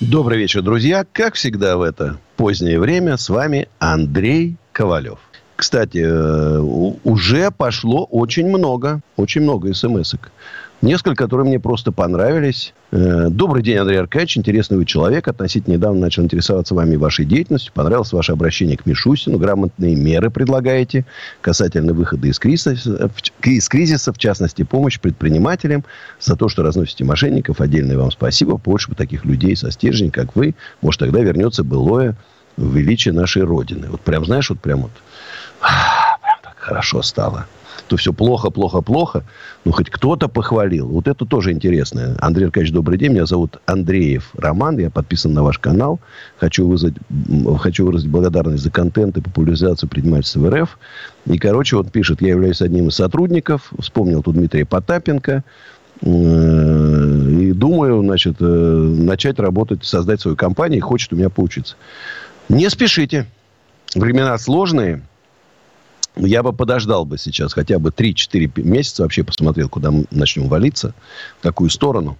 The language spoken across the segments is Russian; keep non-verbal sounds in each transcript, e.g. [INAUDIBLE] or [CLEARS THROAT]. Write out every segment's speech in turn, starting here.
Добрый вечер, друзья. Как всегда в это позднее время с вами Андрей Ковалев. Кстати, э, уже пошло очень много, очень много смс-ок. Несколько, которые мне просто понравились. Э, Добрый день, Андрей Аркадьевич. Интересный вы человек. Относительно недавно начал интересоваться вами и вашей деятельностью. Понравилось ваше обращение к Мишустину. Грамотные меры предлагаете касательно выхода из кризиса, из кризиса, в частности, помощь предпринимателям за то, что разносите мошенников. Отдельное вам спасибо. Больше бы таких людей со стержнем, как вы. Может, тогда вернется былое величие нашей Родины. Вот прям, знаешь, вот прям вот [SIGHS] прям так хорошо стало то все плохо, плохо, плохо. Ну, хоть кто-то похвалил. Вот это тоже интересно. Андрей Аркадьевич, добрый день. Меня зовут Андреев Роман. Я подписан на ваш канал. Хочу, вызвать, хочу выразить благодарность за контент и популяризацию предпринимательства в РФ. И, короче, вот пишет, я являюсь одним из сотрудников. Вспомнил тут Дмитрия Потапенко. Э, и думаю, значит, э, начать работать, создать свою компанию. И хочет у меня поучиться. Не спешите. Времена сложные я бы подождал бы сейчас хотя бы 3-4 месяца, вообще посмотрел, куда мы начнем валиться, в какую сторону.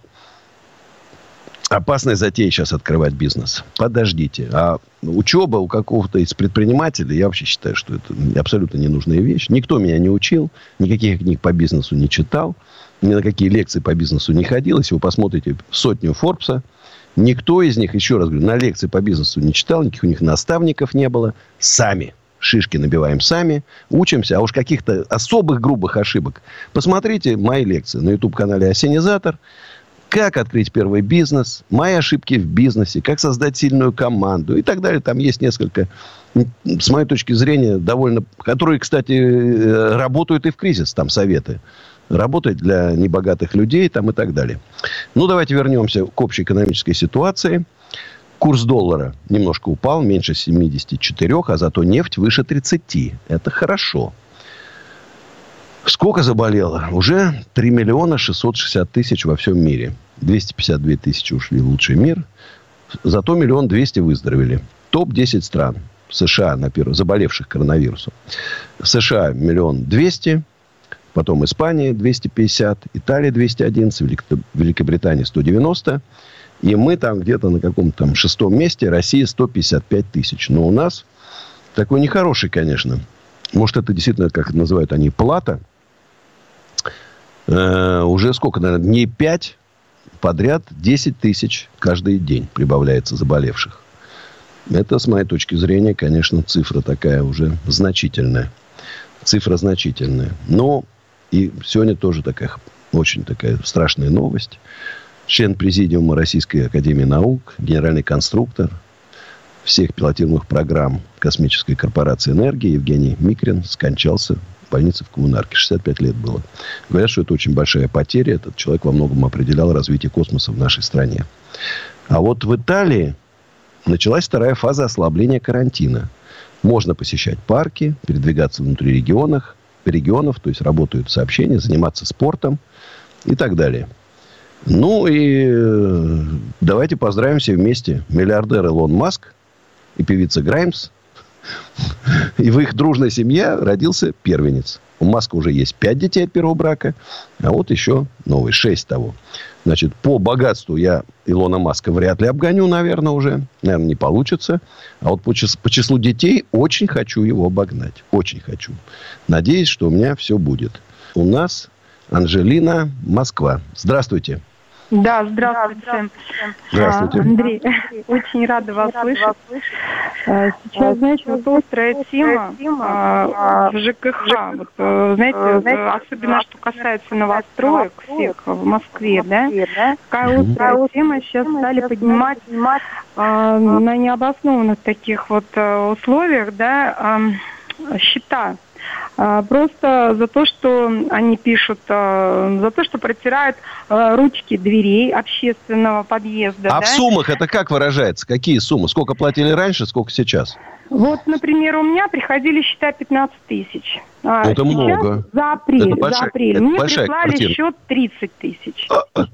Опасная затея сейчас открывать бизнес. Подождите. А учеба у какого-то из предпринимателей, я вообще считаю, что это абсолютно ненужная вещь. Никто меня не учил, никаких книг по бизнесу не читал, ни на какие лекции по бизнесу не ходил. Если вы посмотрите сотню Форбса, никто из них, еще раз говорю, на лекции по бизнесу не читал, никаких у них наставников не было. Сами шишки набиваем сами, учимся, а уж каких-то особых грубых ошибок. Посмотрите мои лекции на YouTube-канале «Осенизатор». Как открыть первый бизнес, мои ошибки в бизнесе, как создать сильную команду и так далее. Там есть несколько, с моей точки зрения, довольно... Которые, кстати, э, работают и в кризис, там советы. Работают для небогатых людей там и так далее. Ну, давайте вернемся к общей экономической ситуации – Курс доллара немножко упал, меньше 74, а зато нефть выше 30. Это хорошо. Сколько заболело? Уже 3 миллиона 660 тысяч во всем мире. 252 тысячи ушли в лучший мир. Зато миллион двести выздоровели. Топ-10 стран. США, на первом, заболевших коронавирусом. США миллион двести. Потом Испания 250. Италия 211. Великобритания 190. И мы там где-то на каком-то там шестом месте. Россия 155 тысяч. Но у нас такой нехороший, конечно. Может, это действительно, как называют они, плата. Э, уже сколько, наверное, дней 5 подряд 10 тысяч каждый день прибавляется заболевших. Это, с моей точки зрения, конечно, цифра такая уже значительная. Цифра значительная. Но и сегодня тоже такая очень такая страшная новость член президиума Российской Академии Наук, генеральный конструктор всех пилотируемых программ Космической корпорации энергии Евгений Микрин скончался в больнице в Коммунарке. 65 лет было. Говорят, что это очень большая потеря. Этот человек во многом определял развитие космоса в нашей стране. А вот в Италии началась вторая фаза ослабления карантина. Можно посещать парки, передвигаться внутри регионов, регионов, то есть работают сообщения, заниматься спортом и так далее – ну и э, давайте поздравим все вместе. Миллиардер Илон Маск и певица Граймс. И в их дружной семье родился первенец. У Маска уже есть пять детей от первого брака, а вот еще новый, шесть того. Значит, по богатству я Илона Маска вряд ли обгоню, наверное, уже. Наверное, не получится. А вот по, чис- по числу детей очень хочу его обогнать. Очень хочу. Надеюсь, что у меня все будет. У нас Анжелина, Москва. Здравствуйте. Да, здравствуйте. Здравствуйте. Андрей, [LAUGHS] очень рада вас слышать. А, сейчас, знаете, вот острая тема а, в ЖКХ. Вот, э, знаете, особенно что касается новостроек всех в Москве, да? Такая острая тема сейчас стали поднимать а, на необоснованных таких вот э, условиях, да, счета А, просто за то, что они пишут, а, за то, что протирают а, ручки дверей общественного подъезда. А да? в суммах это как выражается? Какие суммы? Сколько платили раньше, сколько сейчас? Вот, например, у меня приходили счета 15 тысяч. А это много. За апрель. Это большая, за апрель. Это Мне прислали квартира. счет 30 тысяч.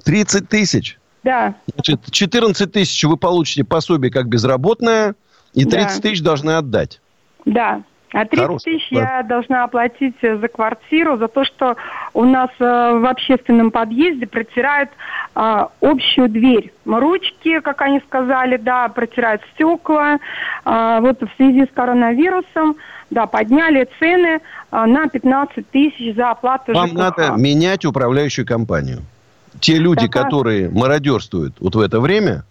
30 тысяч? Да. Значит, 14 тысяч вы получите пособие как безработная, и 30 да. тысяч должны отдать. Да. А 30 Хороший, тысяч да. я должна оплатить э, за квартиру, за то, что у нас э, в общественном подъезде протирают э, общую дверь. Ручки, как они сказали, да, протирают стекла. Э, вот в связи с коронавирусом, да, подняли цены э, на 15 тысяч за оплату Вам ЖКХ. надо менять управляющую компанию. Те люди, так, которые мародерствуют вот в это время,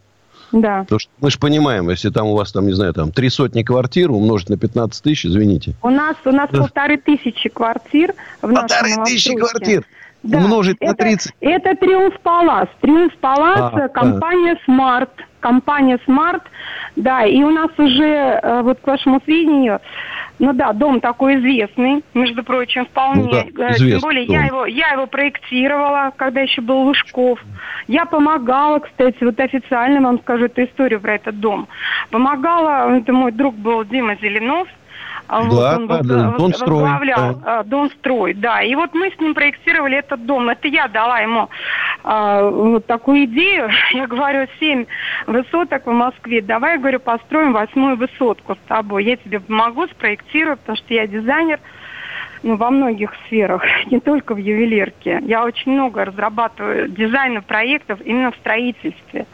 да. Потому что мы же понимаем, если там у вас, там, не знаю, там три сотни квартир умножить на 15 тысяч, извините. У нас, у нас полторы тысячи квартир в Полторы тысячи квартир? Да. Умножить это, на 30? Это Триумф Палас. Триумф Палас, а, компания да. Smart. Компания Smart, да, и у нас уже, э, вот к вашему сведению, ну да, дом такой известный, между прочим, вполне. Ну, да, э, Тем более я его, я его проектировала, когда еще был Лужков. Я помогала, кстати, вот официально вам скажу эту историю про этот дом. Помогала, это мой друг был Дима Зеленов, да, он да, Донстрой. возглавлял да. Донстрой, да. И вот мы с ним проектировали этот дом. Это я дала ему а, вот такую идею. [LAUGHS] Я говорю, семь высоток в Москве. Давай, говорю, построим восьмую высотку с тобой. Я тебе помогу, спроектирую, потому что я дизайнер ну, во многих сферах, [LAUGHS] не только в ювелирке. Я очень много разрабатываю дизайна проектов именно в строительстве.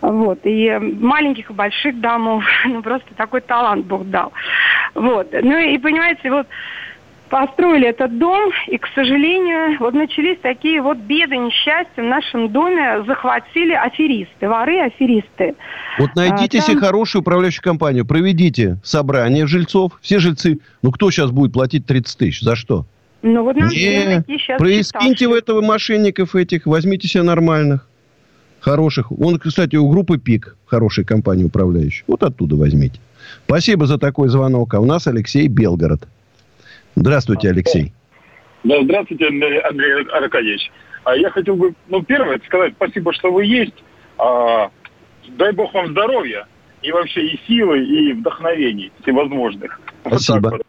Вот. И маленьких и больших домов, [LAUGHS] ну, просто такой талант Бог дал. Вот. Ну, и понимаете, вот построили этот дом, и, к сожалению, вот начались такие вот беды, несчастья в нашем доме, захватили аферисты, воры, аферисты. Вот найдите а, там... себе хорошую управляющую компанию, проведите собрание жильцов, все жильцы, ну кто сейчас будет платить 30 тысяч, за что? Ну вот нам Не, проискиньте в этого мошенников этих, возьмите себе нормальных хороших. Он, кстати, у группы ПИК, хорошей компании управляющей. Вот оттуда возьмите. Спасибо за такой звонок. А у нас Алексей Белгород. Здравствуйте, Алексей. Да, здравствуйте, Андрей Аркадьевич. А я хотел бы, ну, первое, сказать спасибо, что вы есть. А, дай бог вам здоровья и вообще и силы, и вдохновений всевозможных. Спасибо. Вот так,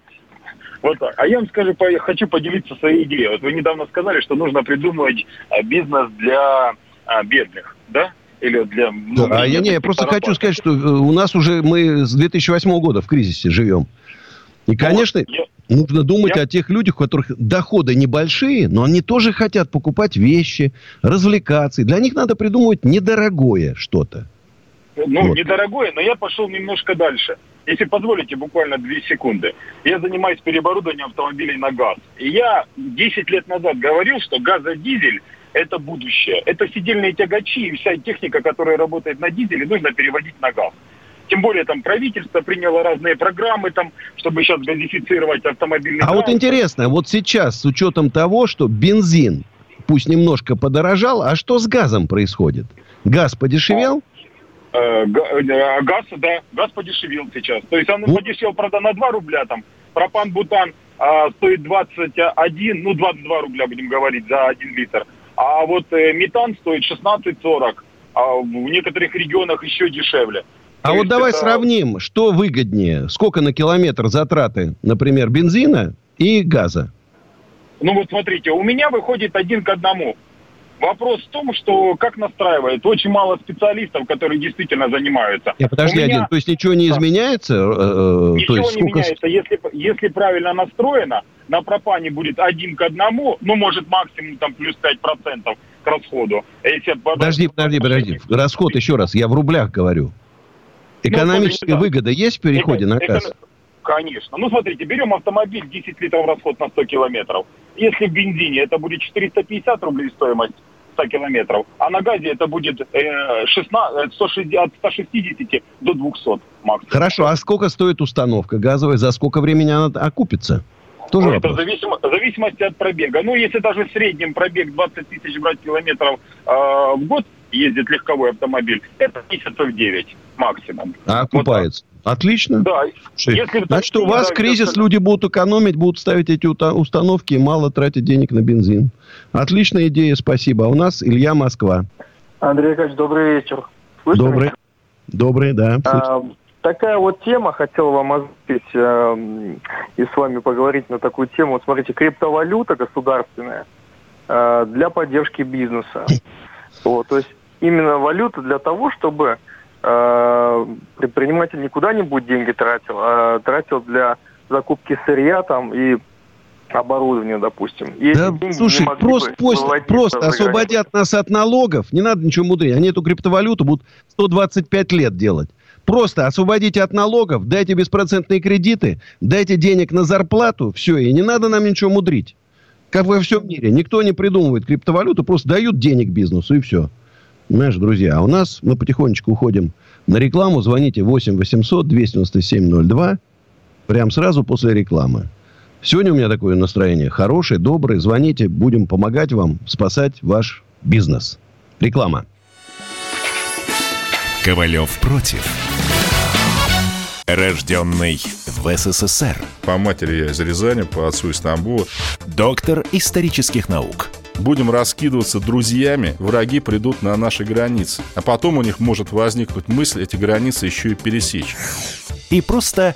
вот так. А я вам скажу, хочу поделиться своей идеей. Вот вы недавно сказали, что нужно придумывать а, бизнес для а, бедных, да? Или для... Ну, да, а я, не, я просто хочу сказать, что э, у нас уже мы с 2008 года в кризисе живем. И, конечно, вот, я, нужно думать я... о тех людях, у которых доходы небольшие, но они тоже хотят покупать вещи, развлекаться. И для них надо придумывать недорогое что-то. Ну, вот. недорогое, но я пошел немножко дальше. Если позволите, буквально две секунды. Я занимаюсь переоборудованием автомобилей на газ. И я 10 лет назад говорил, что газодизель это будущее. Это сидельные тягачи и вся техника, которая работает на дизеле, нужно переводить на газ. Тем более там правительство приняло разные программы, там, чтобы сейчас газифицировать автомобильный А транспорт. вот интересно, вот сейчас с учетом того, что бензин пусть немножко подорожал, а что с газом происходит? Газ подешевел? Э, э, газ, да, газ подешевел сейчас. То есть он ну? подешевел, правда, на 2 рубля там. Пропан-бутан а, стоит 21, ну 22 рубля будем говорить за 1 литр. А вот э, метан стоит 16,40, а в некоторых регионах еще дешевле. А То вот давай это... сравним, что выгоднее, сколько на километр затраты, например, бензина и газа? Ну вот смотрите, у меня выходит один к одному. Вопрос в том, что как настраивает. Очень мало специалистов, которые действительно занимаются. Нет, подожди, меня... один. То есть ничего не изменяется? Э, э ничего то есть не сколько... меняется. Если, если правильно настроено, на пропане будет один к одному, ну, может, максимум там плюс 5% к расходу. Если подожди, подожди, подожди. Расход еще раз, я в рублях говорю. Ну, Экономическая ну, выгода есть в переходе эко, на газ? Эко... Конечно. Ну, смотрите, берем автомобиль, 10 литров расход на 100 километров. Если в бензине это будет 450 рублей стоимость 100 километров, а на газе это будет э, 16, 160, от 160 до 200 максимум. Хорошо, а сколько стоит установка газовая? За сколько времени она окупится? Тоже это зависимо, в зависимости от пробега. Ну, если даже в среднем пробег 20 тысяч брать километров э, в год, ездит легковой автомобиль, это месяцев 9 максимум. А окупается? Вот Отлично. Да. Если Значит, у вас кризис, люди будут экономить, будут ставить эти установки и мало тратить денег на бензин. Отличная идея, спасибо. А у нас Илья Москва. Андрей Николаевич, добрый вечер. Слышно добрый. Меня? Добрый, да. А, такая вот тема, хотел вам озвучить э, и с вами поговорить на такую тему. Вот смотрите, криптовалюта государственная э, для поддержки бизнеса. [LAUGHS] Вот, то есть именно валюта для того, чтобы предприниматель не куда-нибудь деньги тратил, а тратил для закупки сырья там и оборудования, допустим. И да, слушай, просто, просто, просто освободят нас от налогов, не надо ничего мудрить. Они эту криптовалюту будут 125 лет делать. Просто освободите от налогов, дайте беспроцентные кредиты, дайте денег на зарплату, все, и не надо нам ничего мудрить. Как во всем мире. Никто не придумывает криптовалюту, просто дают денег бизнесу, и все. Понимаешь, друзья, а у нас мы потихонечку уходим на рекламу. Звоните 8 800 297 02 прям сразу после рекламы. Сегодня у меня такое настроение хорошее, доброе. Звоните, будем помогать вам спасать ваш бизнес. Реклама. Ковалев против. Рожденный в СССР. По матери я из Рязани, по отцу из Стамбула. Доктор исторических наук. Будем раскидываться друзьями, враги придут на наши границы. А потом у них может возникнуть мысль эти границы еще и пересечь. И просто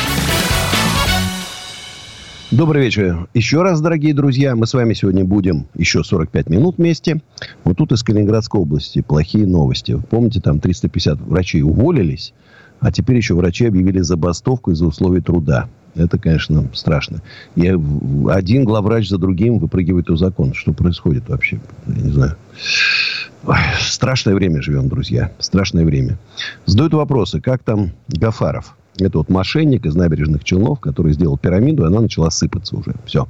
Добрый вечер. Еще раз, дорогие друзья, мы с вами сегодня будем еще 45 минут вместе. Вот тут из Калининградской области плохие новости. Помните, там 350 врачей уволились, а теперь еще врачи объявили забастовку из-за условий труда. Это, конечно, страшно. И один главврач за другим выпрыгивает у закон. Что происходит вообще? Я не знаю. Страшное время живем, друзья. Страшное время. Задают вопросы, как там Гафаров? Это вот мошенник из набережных Челнов, который сделал пирамиду, и она начала сыпаться уже. Все.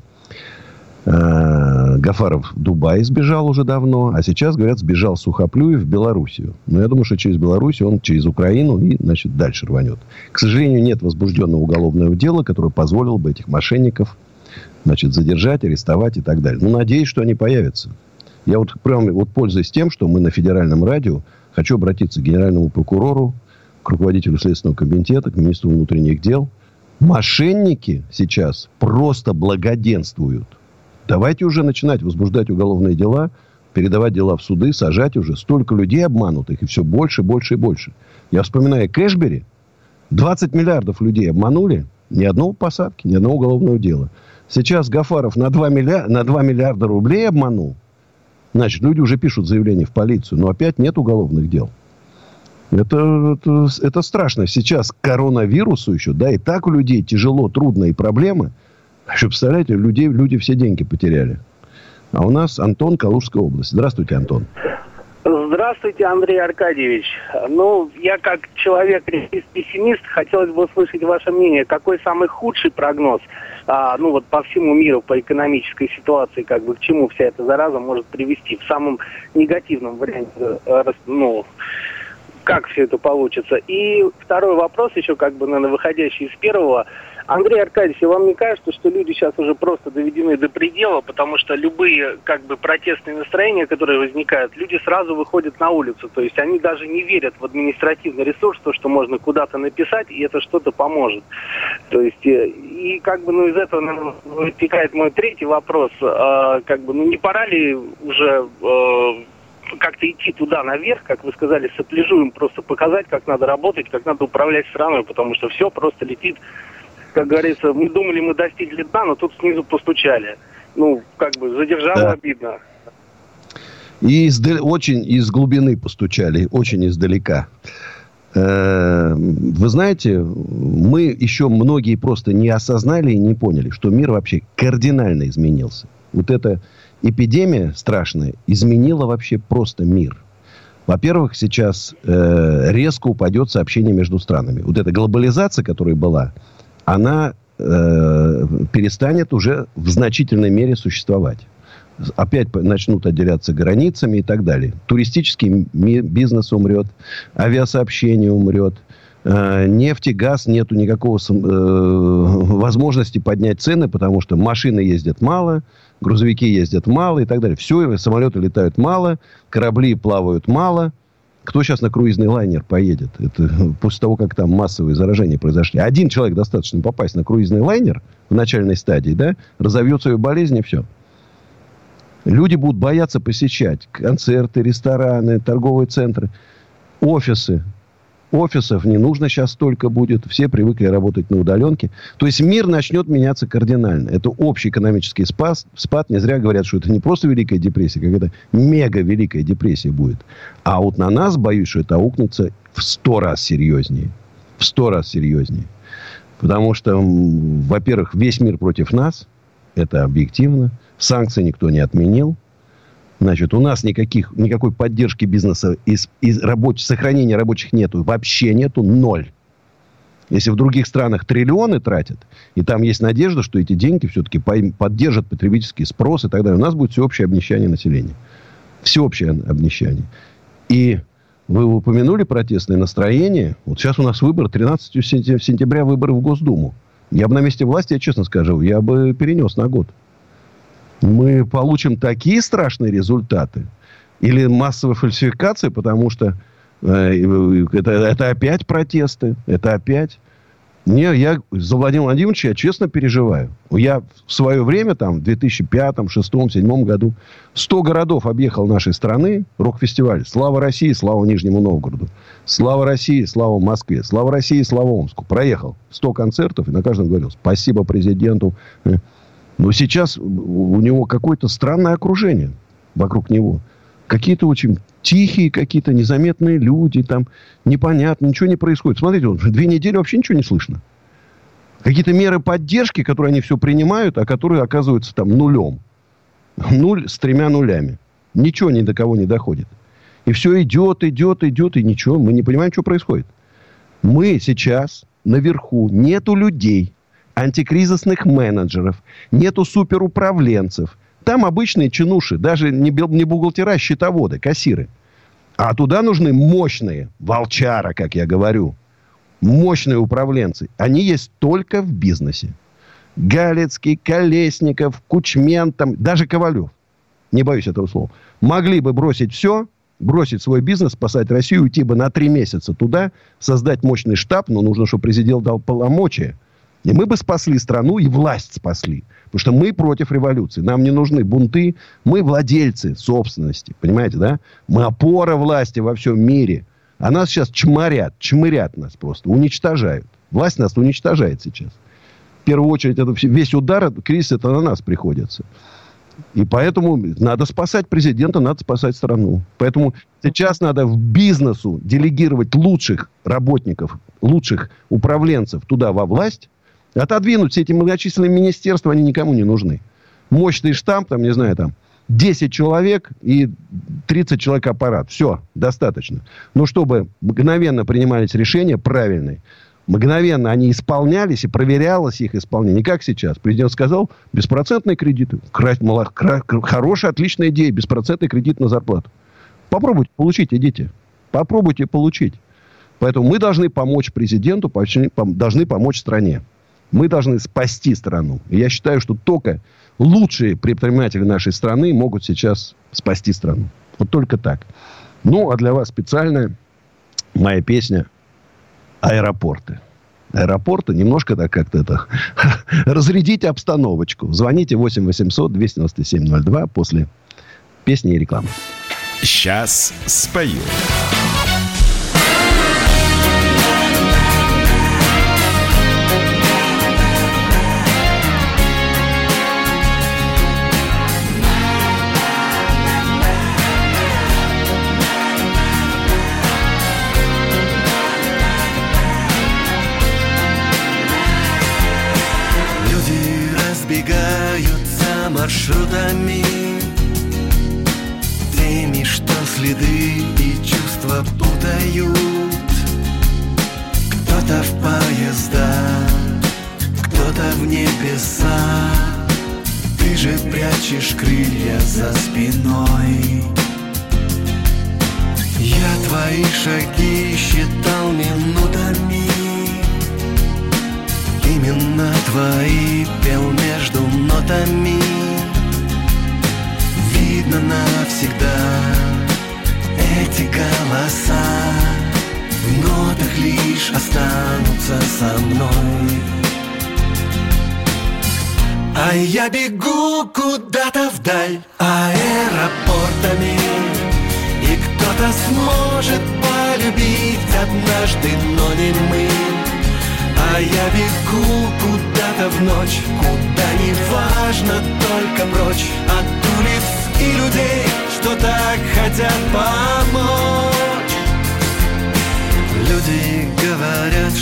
Э, Гафаров в Дубай сбежал уже давно, а сейчас, говорят, сбежал Сухоплюев в Белоруссию. Но я думаю, что через Белоруссию он через Украину и, значит, дальше рванет. К сожалению, нет возбужденного уголовного дела, которое позволило бы этих мошенников, значит, задержать, арестовать и так далее. Ну, надеюсь, что они появятся. Я вот, прям, вот пользуясь тем, что мы на федеральном радио, хочу обратиться к генеральному прокурору к руководителю Следственного комитета, к министру внутренних дел. Мошенники сейчас просто благоденствуют. Давайте уже начинать возбуждать уголовные дела, передавать дела в суды, сажать уже. Столько людей обманутых, и все больше, больше и больше. Я вспоминаю Кэшбери. 20 миллиардов людей обманули. Ни одного посадки, ни одного уголовного дела. Сейчас Гафаров на 2, миллиарда, на 2 миллиарда рублей обманул. Значит, люди уже пишут заявление в полицию. Но опять нет уголовных дел. Это, это, это страшно. Сейчас коронавирусу еще, да, и так у людей тяжело, трудно и проблемы. А еще, представляете, людей, люди все деньги потеряли. А у нас Антон, Калужская область. Здравствуйте, Антон. Здравствуйте, Андрей Аркадьевич. Ну, я как человек пессимист, хотелось бы услышать ваше мнение. Какой самый худший прогноз, а, ну вот по всему миру, по экономической ситуации, как бы к чему вся эта зараза может привести в самом негативном варианте, э, ну, как все это получится. И второй вопрос еще, как бы, наверное, выходящий из первого. Андрей Аркадьевич, вам не кажется, что люди сейчас уже просто доведены до предела, потому что любые, как бы, протестные настроения, которые возникают, люди сразу выходят на улицу. То есть они даже не верят в административный ресурс, то, что можно куда-то написать, и это что-то поможет. То есть, э, и как бы, ну, из этого наверное, вытекает мой третий вопрос. Э, как бы, ну, не пора ли уже э, как-то идти туда наверх, как вы сказали, сопляжуем, просто показать, как надо работать, как надо управлять страной, потому что все просто летит, как говорится, мы думали, мы достигли дна, но тут снизу постучали. Ну, как бы задержало да. обидно. И издали, очень из глубины постучали, очень издалека. Э, вы знаете, мы еще многие просто не осознали и не поняли, что мир вообще кардинально изменился. Вот эта эпидемия страшная изменила вообще просто мир. Во-первых, сейчас э, резко упадет сообщение между странами. Вот эта глобализация, которая была, она э, перестанет уже в значительной мере существовать опять начнут отделяться границами и так далее. Туристический бизнес умрет, авиасообщение умрет, э, нефть и газ нету никакого э, возможности поднять цены, потому что машины ездят мало, грузовики ездят мало и так далее. Все, самолеты летают мало, корабли плавают мало. Кто сейчас на круизный лайнер поедет? Это [LAUGHS] после того, как там массовые заражения произошли. Один человек достаточно попасть на круизный лайнер в начальной стадии, да, разовьет свою болезнь и все. Люди будут бояться посещать концерты, рестораны, торговые центры, офисы. Офисов не нужно сейчас столько будет. Все привыкли работать на удаленке. То есть мир начнет меняться кардинально. Это общий экономический спад. спад. Не зря говорят, что это не просто Великая депрессия, как это мега Великая депрессия будет. А вот на нас, боюсь, что это аукнется в сто раз серьезнее. В сто раз серьезнее. Потому что, во-первых, весь мир против нас. Это объективно. Санкции никто не отменил. Значит, у нас никаких, никакой поддержки бизнеса из, из рабочих, сохранения рабочих нету. Вообще нету. Ноль. Если в других странах триллионы тратят, и там есть надежда, что эти деньги все-таки поддержат потребительский спрос и так далее, у нас будет всеобщее обнищание населения. Всеобщее обнищание. И вы упомянули протестное настроение. Вот сейчас у нас выбор, 13 сентября выборы в Госдуму. Я бы на месте власти, я честно скажу, я бы перенес на год мы получим такие страшные результаты или массовая фальсификация, потому что э, это, это опять протесты, это опять... Не, я за Владимира Владимировича я честно переживаю. Я в свое время, там, в 2005, 2006, 2007 году 100 городов объехал нашей страны, рок-фестиваль. Слава России, слава Нижнему Новгороду. Слава России, слава Москве. Слава России, слава Омску. Проехал 100 концертов, и на каждом говорил спасибо президенту. Но сейчас у него какое-то странное окружение вокруг него. Какие-то очень тихие, какие-то незаметные люди, там непонятно, ничего не происходит. Смотрите, вот, две недели вообще ничего не слышно. Какие-то меры поддержки, которые они все принимают, а которые оказываются там нулем. Нуль с тремя нулями. Ничего ни до кого не доходит. И все идет, идет, идет, и ничего. Мы не понимаем, что происходит. Мы сейчас наверху. Нету людей антикризисных менеджеров, нету суперуправленцев. Там обычные чинуши, даже не, не бухгалтера, а счетоводы, кассиры. А туда нужны мощные, волчара, как я говорю, мощные управленцы. Они есть только в бизнесе. Галецкий, Колесников, Кучмен, там, даже Ковалев. Не боюсь этого слова. Могли бы бросить все, бросить свой бизнес, спасать Россию, уйти бы на три месяца туда, создать мощный штаб, но нужно, чтобы президент дал полномочия – и мы бы спасли страну, и власть спасли. Потому что мы против революции. Нам не нужны бунты. Мы владельцы собственности. Понимаете, да? Мы опора власти во всем мире. А нас сейчас чморят, чмырят нас просто, уничтожают. Власть нас уничтожает сейчас. В первую очередь, это весь удар, кризис, это на нас приходится. И поэтому надо спасать президента, надо спасать страну. Поэтому сейчас надо в бизнесу делегировать лучших работников, лучших управленцев туда во власть, Отодвинуть все эти многочисленные министерства, они никому не нужны. Мощный штамп, там, не знаю, там, 10 человек и 30 человек аппарат. Все, достаточно. Но чтобы мгновенно принимались решения правильные, мгновенно они исполнялись и проверялось их исполнение. Не как сейчас. Президент сказал, беспроцентные кредиты. Хорошая, отличная идея. Беспроцентный кредит на зарплату. Попробуйте получить, идите. Попробуйте получить. Поэтому мы должны помочь президенту, должны помочь стране. Мы должны спасти страну. Я считаю, что только лучшие предприниматели нашей страны могут сейчас спасти страну. Вот только так. Ну, а для вас специальная моя песня «Аэропорты». Аэропорты немножко так как-то это [LAUGHS] разрядите обстановочку. Звоните 8 800 297 02 после песни и рекламы. Сейчас спою.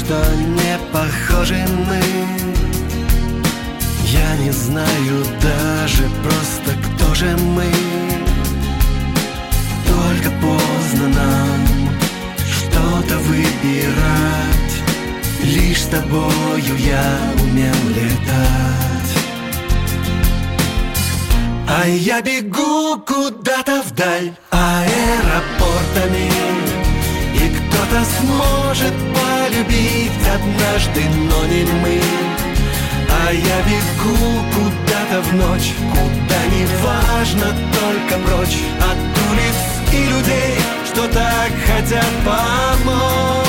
Что не похожи мы. Я не знаю даже просто, кто же мы. Только поздно нам что-то выбирать. Лишь с тобою я умел летать. А я бегу куда-то вдаль аэропортами. И кто-то сможет любить однажды, но не мы. А я бегу куда-то в ночь Куда не важно, только прочь. От улиц и людей, что так хотят помочь.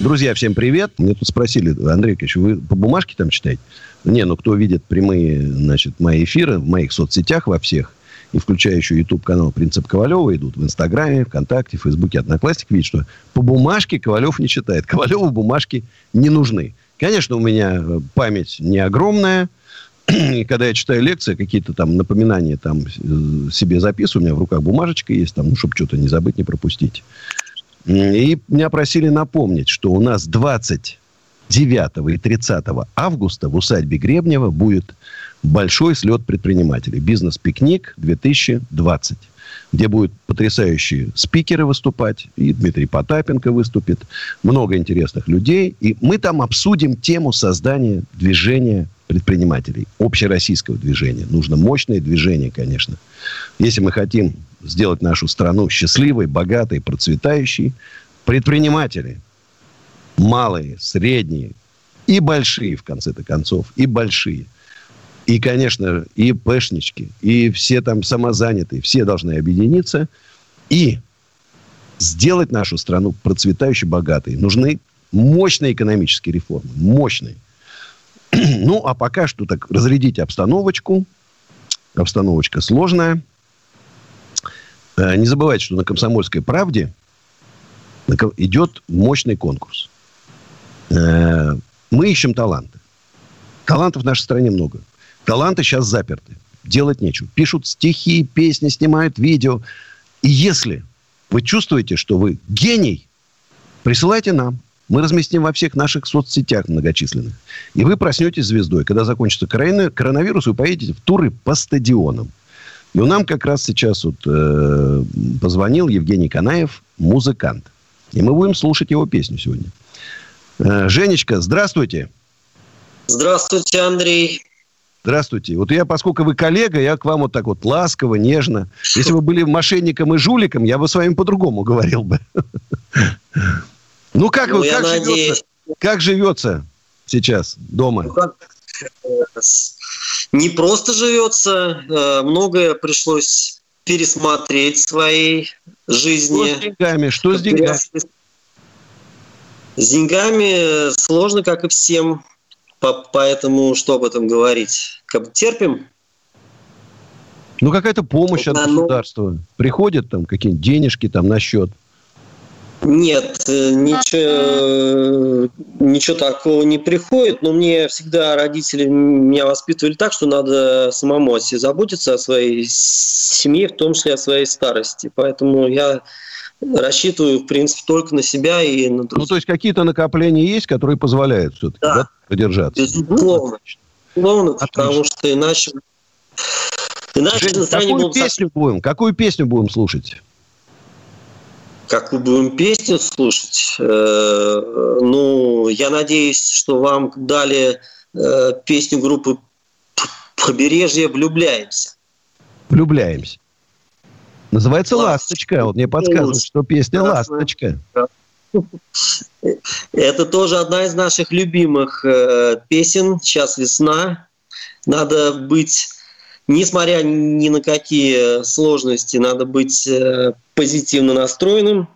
Друзья, всем привет. Мне тут спросили, Андрей Ильич, вы по бумажке там читаете? Не, ну кто видит прямые, значит, мои эфиры в моих соцсетях во всех, и включая еще YouTube-канал «Принцип Ковалева» идут в Инстаграме, ВКонтакте, Фейсбуке, Одноклассник, видит, что по бумажке Ковалев не читает. Ковалеву бумажки не нужны. Конечно, у меня память не огромная, [CLEARS THROAT] и когда я читаю лекции, какие-то там напоминания там э, себе записываю, у меня в руках бумажечка есть, там, ну, чтобы что-то не забыть, не пропустить. И меня просили напомнить, что у нас 29 и 30 августа в усадьбе Гребнева будет большой слет предпринимателей. Бизнес-пикник 2020 где будут потрясающие спикеры выступать. И Дмитрий Потапенко выступит. Много интересных людей. И мы там обсудим тему создания движения предпринимателей, общероссийского движения. Нужно мощное движение, конечно. Если мы хотим сделать нашу страну счастливой, богатой, процветающей, предприниматели, малые, средние и большие, в конце-то концов, и большие. И, конечно, и пэшнички, и все там самозанятые, все должны объединиться и сделать нашу страну процветающей, богатой. Нужны мощные экономические реформы. Мощные. [CLEARS THROAT] Ну, а пока что так разрядить обстановочку. Обстановочка сложная. Э, не забывайте, что на «Комсомольской правде» идет мощный конкурс. Э, мы ищем таланты. Талантов в нашей стране много. Таланты сейчас заперты. Делать нечего. Пишут стихи, песни, снимают видео. И если вы чувствуете, что вы гений, присылайте нам. Мы разместим во всех наших соцсетях многочисленных. И вы проснетесь звездой. Когда закончится коронавирус, вы поедете в туры по стадионам. И у нам как раз сейчас вот, э, позвонил Евгений Канаев, музыкант. И мы будем слушать его песню сегодня. Э, Женечка, здравствуйте. Здравствуйте, Андрей. Здравствуйте. Вот я, поскольку вы коллега, я к вам вот так вот ласково, нежно. Если бы были мошенником и жуликом, я бы с вами по-другому говорил бы. [LAUGHS] Ну, как, ну, как, живется, как живется сейчас дома? Ну, как, не просто живется, э, многое пришлось пересмотреть в своей жизни. Что с деньгами? Что с деньгами? С деньгами сложно, как и всем. Поэтому что об этом говорить? Как терпим? Ну, какая-то помощь от ну, государства. Приходят там какие-нибудь денежки там на счет. Нет, э, ничего, ничего такого не приходит, но мне всегда родители меня воспитывали так, что надо самому о себе заботиться, о своей семье, в том числе о своей старости. Поэтому я рассчитываю, в принципе, только на себя и на других. Ну, то есть какие-то накопления есть, которые позволяют все-таки да. Да, подержаться? Безусловно. Безусловно, потому что иначе... Иначе Жень, какую песню будем? Какую песню будем слушать? Какую будем песню слушать? Э, ну, я надеюсь, что вам дали э, песню группы «Побережье. Влюбляемся». Влюбляемся. Называется «Ласточка». Вот мне подсказывают, что песня «Ласточка». Это тоже одна из наших любимых э, песен. Сейчас весна. Надо быть, несмотря ни на какие сложности, надо быть э, позитивно настроенным.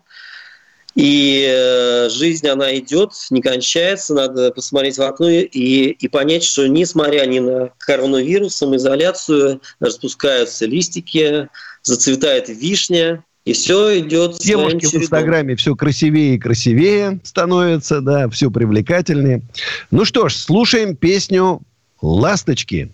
И э, жизнь, она идет, не кончается. Надо посмотреть в окно и, и понять, что несмотря ни на коронавирус, самоизоляцию, распускаются листики, зацветает вишня, и все идет Девушки в Инстаграме все красивее и красивее становятся, да, все привлекательнее. Ну что ж, слушаем песню «Ласточки».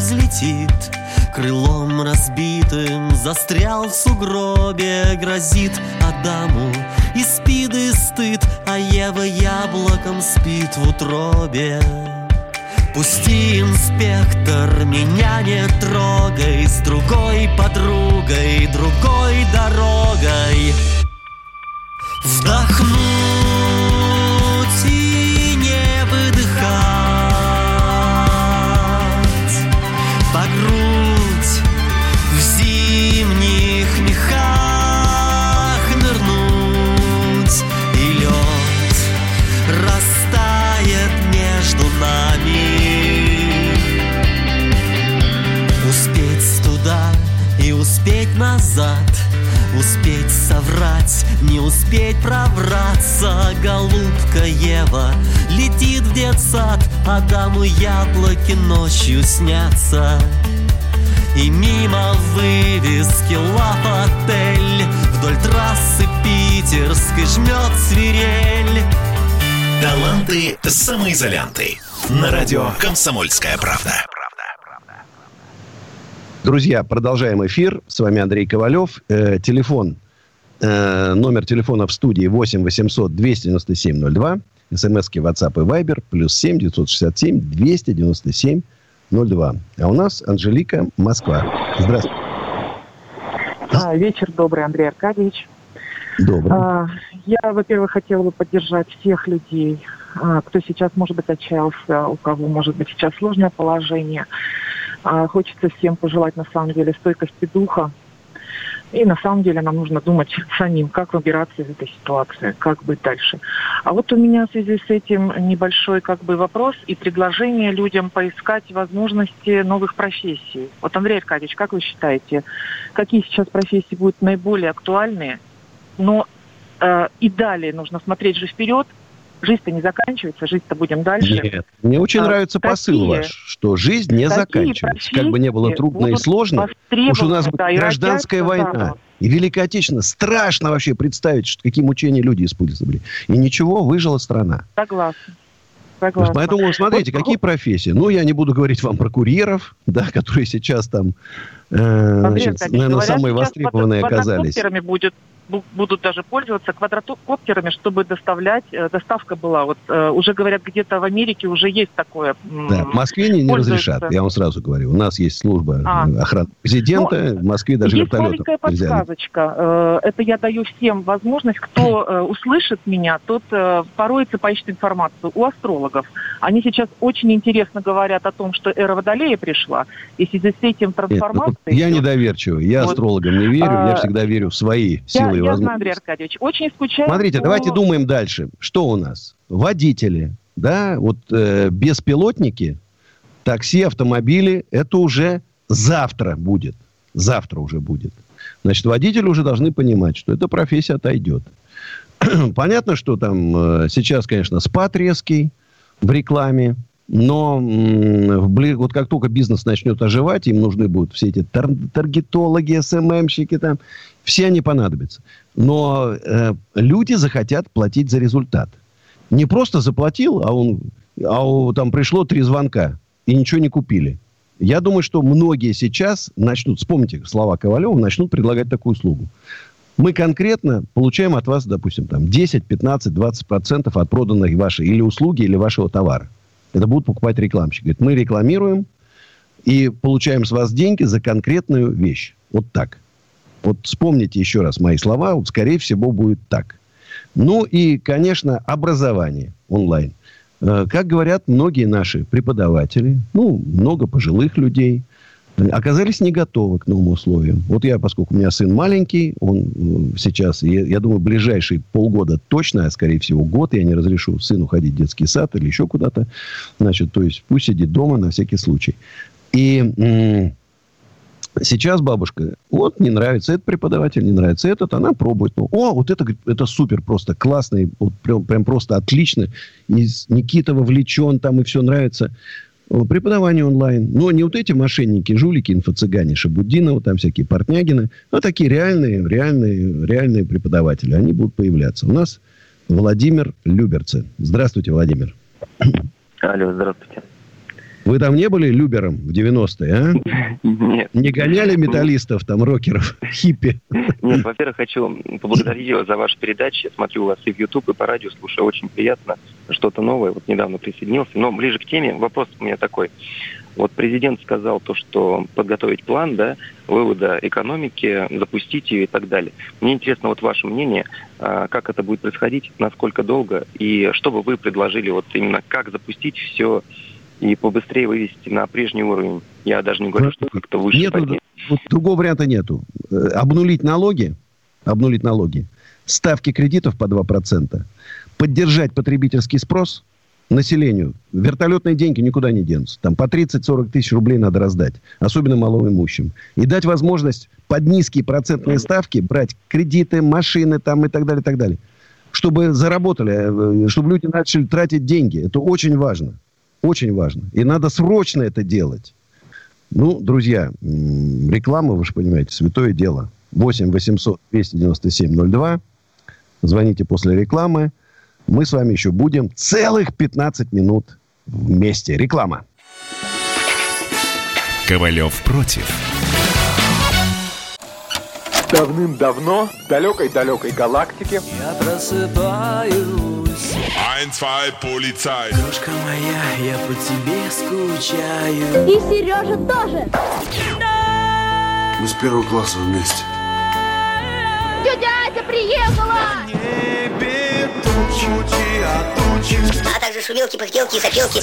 Взлетит. Крылом разбитым застрял в сугробе. Грозит Адаму и спид, и стыд. А Ева яблоком спит в утробе. Пусти, инспектор, меня не трогай. С другой подругой, другой дорогой. Вдохнуть Успеть соврать, не успеть провраться Голубка Ева летит в детсад Адаму яблоки ночью снятся. И мимо вывески Лав-отель Вдоль трассы питерской жмет свирель. Таланты самоизолянты На радио «Комсомольская правда» Друзья, продолжаем эфир. С вами Андрей Ковалев. Э, телефон, э, номер телефона в студии 8 800 297 02. СМСки WhatsApp и Viber. Плюс 7 967 297 02. А у нас Анжелика, Москва. Здравствуйте. А, вечер добрый, Андрей Аркадьевич. Добрый. А, я, во-первых, хотела бы поддержать всех людей, а, кто сейчас, может быть, отчаялся, у кого, может быть, сейчас сложное положение. А, хочется всем пожелать, на самом деле, стойкости духа. И на самом деле нам нужно думать самим, как выбираться из этой ситуации, как быть дальше. А вот у меня в связи с этим небольшой как бы вопрос и предложение людям поискать возможности новых профессий. Вот, Андрей Аркадьевич, как вы считаете, какие сейчас профессии будут наиболее актуальные, но э, и далее нужно смотреть же вперед, жизнь-то не заканчивается, жить-то будем дальше. Нет, мне очень А, нравится посыл такие- ваш, что жизнь не заканчивается. Как бы не было трудно и сложно, уж у нас будет да, и гражданская война. И Великая Отечественная. Страшно вообще представить, что, какие мучения люди использовали. И ничего, выжила страна. Согласна. Согласна. Поэтому смотрите, Вот- какие профессии. Ну, я не буду говорить вам про курьеров, да, [LAUGHS] которые сейчас там, э, значит, наверное, самые востребованные оказались. квадрокоптерами будет, бу- будут даже пользоваться квадрокоптерами, чтобы доставлять, э, доставка была. Вот э, уже говорят, где-то в Америке уже есть такое. Да, в Москве не, не разрешат, я вам сразу говорю. У нас есть служба А. охраны президента, в Москве даже Есть вертолетом маленькая нельзя. подсказочка. Э, Это я даю всем возможность, кто услышит меня, тот пороется, поищет информацию у астрологов. Они сейчас очень интересно говорят о том, что эра Водолея пришла, и в связи с этим Нет, ну, я недоверчивый, я Вот. астрологам не верю, я А, всегда верю в свои силы знаю, возможности. Андрей Аркадьевич, очень скучаю. Смотрите, по- давайте думаем дальше. Что у нас? Водители, да, вот э, беспилотники, такси, автомобили, это уже завтра будет. Завтра уже будет. Значит, водители уже должны понимать, что эта профессия отойдет. [CLEARS THROAT] Понятно, что там э, сейчас, конечно, спад резкий в рекламе, но м, в бли- вот как только бизнес начнет оживать, им нужны будут все эти тар- таргетологи, СММщики там, все они понадобятся. Но э, люди захотят платить за результат. Не просто заплатил, а он, а у- там пришло три звонка и ничего не купили. Я думаю, что многие сейчас начнут, вспомните слова Ковалева, начнут предлагать такую услугу. Мы конкретно получаем от вас, допустим, там 10, 15, 20 процентов от проданной вашей или услуги, или вашего товара. Это будут покупать рекламщики. Говорит, мы рекламируем и получаем с вас деньги за конкретную вещь. Вот так. Вот вспомните еще раз мои слова. Вот, скорее всего, будет так. Ну и, конечно, образование онлайн. Э, Как говорят многие наши преподаватели, ну, много пожилых людей, оказались не готовы к новым условиям. Вот я, поскольку у меня сын маленький, он э, сейчас, я, я думаю, ближайшие полгода точно, а скорее всего год, я не разрешу сыну ходить в детский сад или еще куда-то. Значит, то есть пусть сидит дома на всякий случай. И сейчас бабушка, вот не нравится этот преподаватель, не нравится этот, она пробует. Ну, О, вот это, это супер, просто классный, вот прям, прям просто отлично. Из Никита вовлечен там и все нравится. О, Преподавание онлайн. Но не вот эти мошенники, жулики, инфо-цыгане, Шабудинова, там всякие Портнягины, а такие реальные, реальные, реальные преподаватели. Они будут появляться. У нас Владимир Люберцы. Здравствуйте, Владимир. Алло, здравствуйте. Вы там не были Любером в 90-е, а? Нет. Не гоняли металлистов, там, рокеров, [LAUGHS] хиппи? Нет, во-первых, хочу поблагодарить вас за ваши передачи. Я смотрю вас и в YouTube, и по радио слушаю. Очень приятно. Что-то новое. Вот недавно присоединился. Но ближе к теме вопрос у меня такой. Вот президент сказал то, что подготовить план, да, вывода экономики, запустить ее и так далее. Мне интересно вот ваше мнение, а, как это будет происходить, насколько долго, и что бы вы предложили вот именно как запустить все и побыстрее вывести на прежний уровень. Я даже не говорю, что как-то выше Нету, поднять. вот другого варианта нету. Э, Обнулить налоги, обнулить налоги, ставки кредитов по 2%, поддержать потребительский спрос населению. Вертолетные деньги никуда не денутся. Там по 30-40 тысяч рублей надо раздать, особенно малоимущим. И дать возможность под низкие процентные ставки брать кредиты, машины там и так далее, и так далее. Чтобы заработали, э, чтобы люди начали тратить деньги. Это очень важно. Очень важно. И надо срочно это делать. Ну, друзья, реклама, вы же понимаете, святое дело. 8 800 297 02. Звоните после рекламы. Мы с вами еще будем целых 15 минут вместе. Реклама. Ковалев против. Давным-давно в далекой-далекой галактике Я просыпаюсь А 1, 2, полицай. Дружка моя, я по тебе скучаю. И Сережа тоже. Мы с первого класса вместе. Тетя Ася приехала! А также шумелки, пыхтелки и сопелки.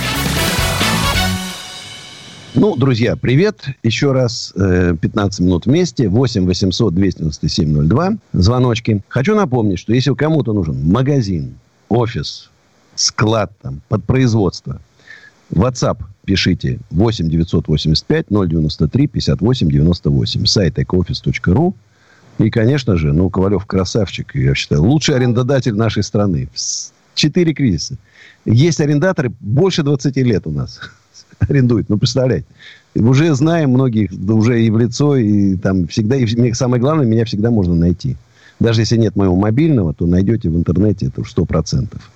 Ну, друзья, привет. Еще раз э, 15 минут вместе. 8 800 297 02. Звоночки. Хочу напомнить, что если кому-то нужен магазин, офис, склад там, под производство, WhatsApp пишите 8 985 093 58 98. Сайт ecooffice.ru. И, конечно же, ну, Ковалев красавчик, я считаю, лучший арендодатель нашей страны. Четыре кризиса. Есть арендаторы больше 20 лет у нас [LAUGHS] арендует. Ну, представляете. Уже знаем многих, уже и в лицо, и там всегда, и мне, самое главное, меня всегда можно найти. Даже если нет моего мобильного, то найдете в интернете это сто процентов.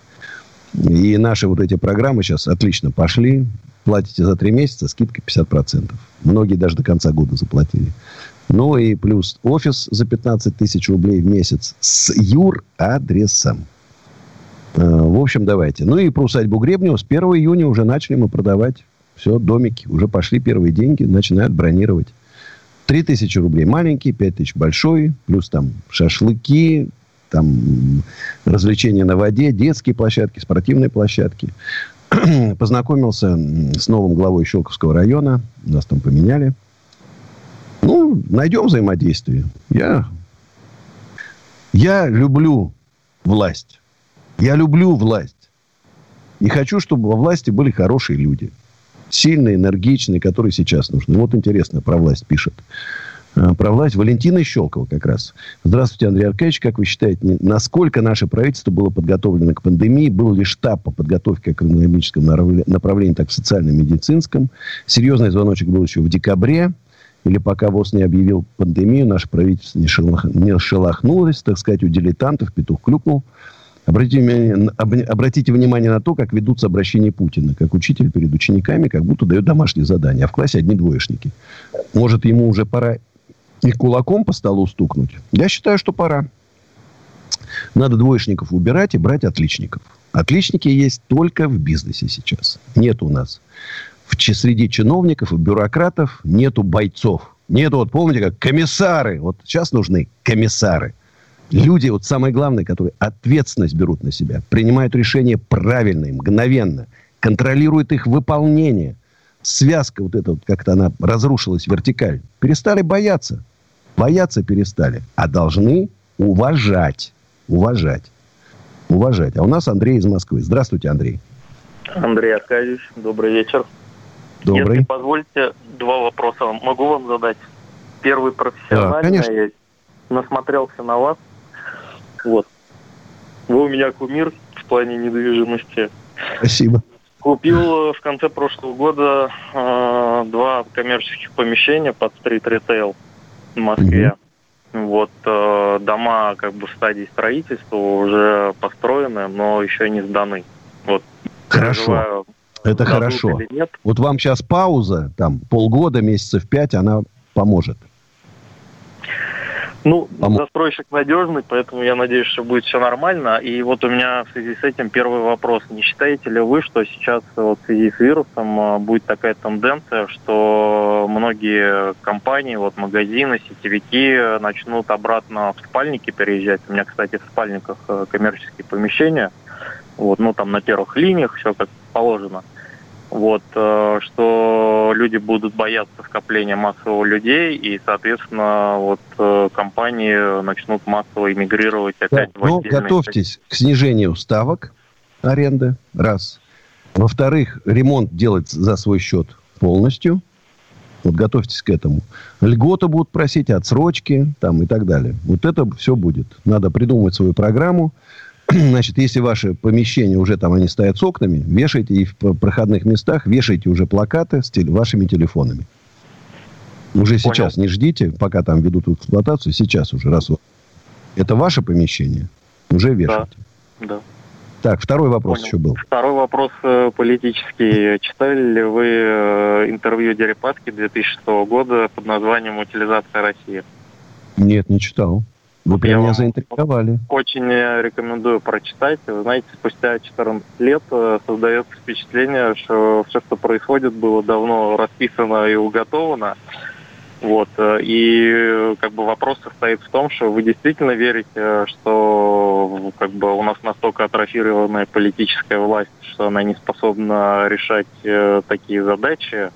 И наши вот эти программы сейчас отлично пошли. Платите за три месяца, скидка 50%. Многие даже до конца года заплатили. Ну и плюс офис за 15 тысяч рублей в месяц с юр-адресом. В общем, давайте. Ну и про усадьбу Гребнева с 1 июня уже начали мы продавать все, домики. Уже пошли первые деньги, начинают бронировать. 3 тысячи рублей маленький, 5 тысяч большой. Плюс там шашлыки, там развлечения на воде, детские площадки, спортивные площадки. [CLEARS THROAT] Познакомился с новым главой Щелковского района. Нас там поменяли. Ну, найдем взаимодействие. Я, я люблю власть. Я люблю власть. И хочу, чтобы во власти были хорошие люди сильный, энергичный, который сейчас нужен. Вот интересно, про власть пишет. Про власть Валентина Щелкова как раз. Здравствуйте, Андрей Аркадьевич. Как вы считаете, насколько наше правительство было подготовлено к пандемии? Был ли штаб по подготовке как в экономическом направлении, так и в социальном медицинском? Серьезный звоночек был еще в декабре. Или пока ВОЗ не объявил пандемию, наше правительство не, шелох... не шелохнулось, так сказать, у дилетантов петух клюкнул. Обратите внимание, обратите внимание на то, как ведутся обращения Путина. Как учитель перед учениками, как будто дает домашнее задание. А в классе одни двоечники. Может, ему уже пора и кулаком по столу стукнуть? Я считаю, что пора. Надо двоечников убирать и брать отличников. Отличники есть только в бизнесе сейчас. Нет у нас. В, среди чиновников и бюрократов нету бойцов. Нету, вот помните, как комиссары. Вот сейчас нужны комиссары – люди, вот самое главное, которые ответственность берут на себя, принимают решения правильные, мгновенно, контролируют их выполнение. Связка вот эта вот, как-то она разрушилась вертикаль. Перестали бояться. Бояться перестали. А должны уважать. Уважать. Уважать. А у нас Андрей из Москвы. Здравствуйте, Андрей. Андрей Аркадьевич, добрый вечер. Добрый. Если позволите, два вопроса могу вам задать. Первый профессиональный. Да, конечно. Я насмотрелся на вас вот. Вы у меня кумир в плане недвижимости. Спасибо. Купил в конце прошлого года э, два коммерческих помещения под стрит-ритейл в Москве. Угу. Вот э, дома как бы в стадии строительства уже построены, но еще не сданы. Вот. Хорошо. Это хорошо. Вот вам сейчас пауза, там полгода, месяцев пять, она поможет. Ну, а застройщик надежный, поэтому я надеюсь, что будет все нормально. И вот у меня в связи с этим первый вопрос. Не считаете ли вы, что сейчас вот в связи с вирусом а, будет такая тенденция, что многие компании, вот магазины, сетевики начнут обратно в спальники переезжать? У меня, кстати, в спальниках э, коммерческие помещения. Вот, ну, там на первых линиях все как положено. Вот, э, что люди будут бояться скопления массового людей, и, соответственно, вот э, компании начнут массово эмигрировать опять Да, в ну, готовьтесь к снижению ставок аренды, раз. Во-вторых, ремонт делать за свой счет полностью. Вот готовьтесь к этому. Льготы будут просить, отсрочки там и так далее. Вот это все будет. Надо придумать свою программу. [CLEARS THROAT] Значит, если ваши помещения уже там они стоят с окнами, вешайте и в проходных местах вешайте уже плакаты с теле- вашими телефонами. Уже сейчас не ждите, пока там ведут эксплуатацию, сейчас уже, раз это ваше помещение, уже вешайте. Да. Так, второй вопрос Понял. еще был. Второй вопрос э, политический. Читали ли вы э, интервью Дерипаски 2006 года под названием «Утилизация России»? Нет, не читал. Вы прям меня заинтриговали. Очень э, рекомендую прочитать. Вы знаете, спустя 14 лет э, создается впечатление, что все, что происходит, было давно расписано и уготовано. Вот. э, И как бы вопрос состоит в том, что вы действительно верите, что как бы у нас настолько атрофированная политическая власть, что она не способна решать такие задачи,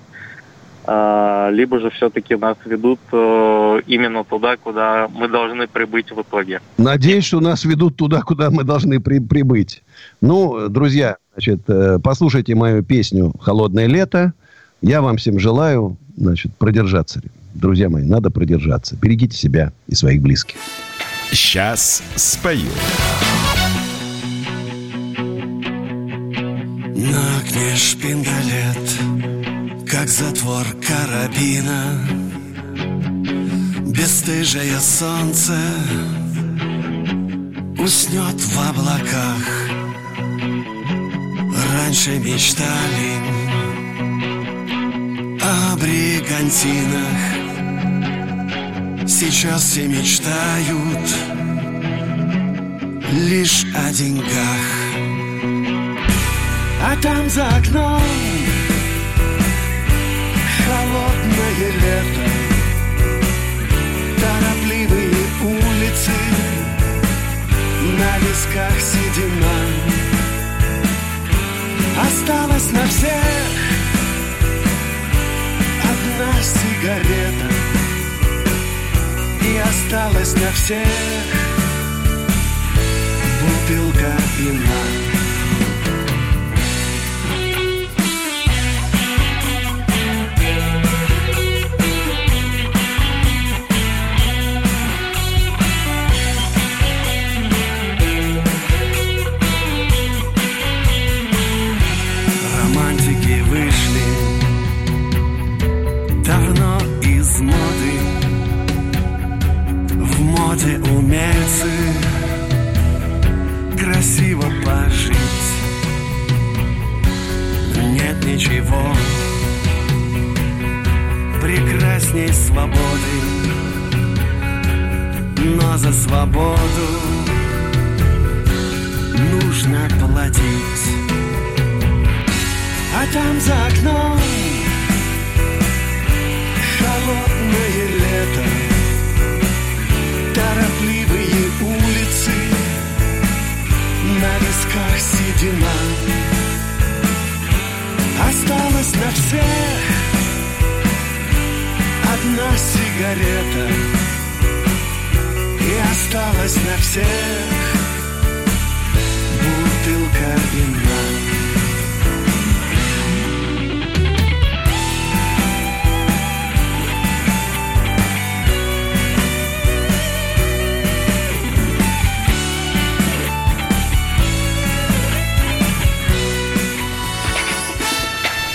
либо же все-таки нас ведут э, именно туда, куда мы должны прибыть в итоге. Надеюсь, что нас ведут туда, куда мы должны при- прибыть. Ну, друзья, значит, э, послушайте мою песню «Холодное лето». Я вам всем желаю, значит, продержаться. Друзья мои, надо продержаться. Берегите себя и своих близких. Сейчас спою. На окне шпингалет, как затвор карабина. Бесстыжее солнце уснет в облаках. Раньше мечтали о бригантинах. Сейчас все мечтают лишь о деньгах. А там за окном холодное лето. Торопливые улицы. На висках седина Осталась на всех. Одна сигарета. И осталась на всех. Бутылка вина умельцы красиво пожить. Нет ничего прекрасней свободы. Но за свободу нужно платить. А там за окном Висках седина. Осталась на всех Одна сигарета. И осталась на всех Бутылка вина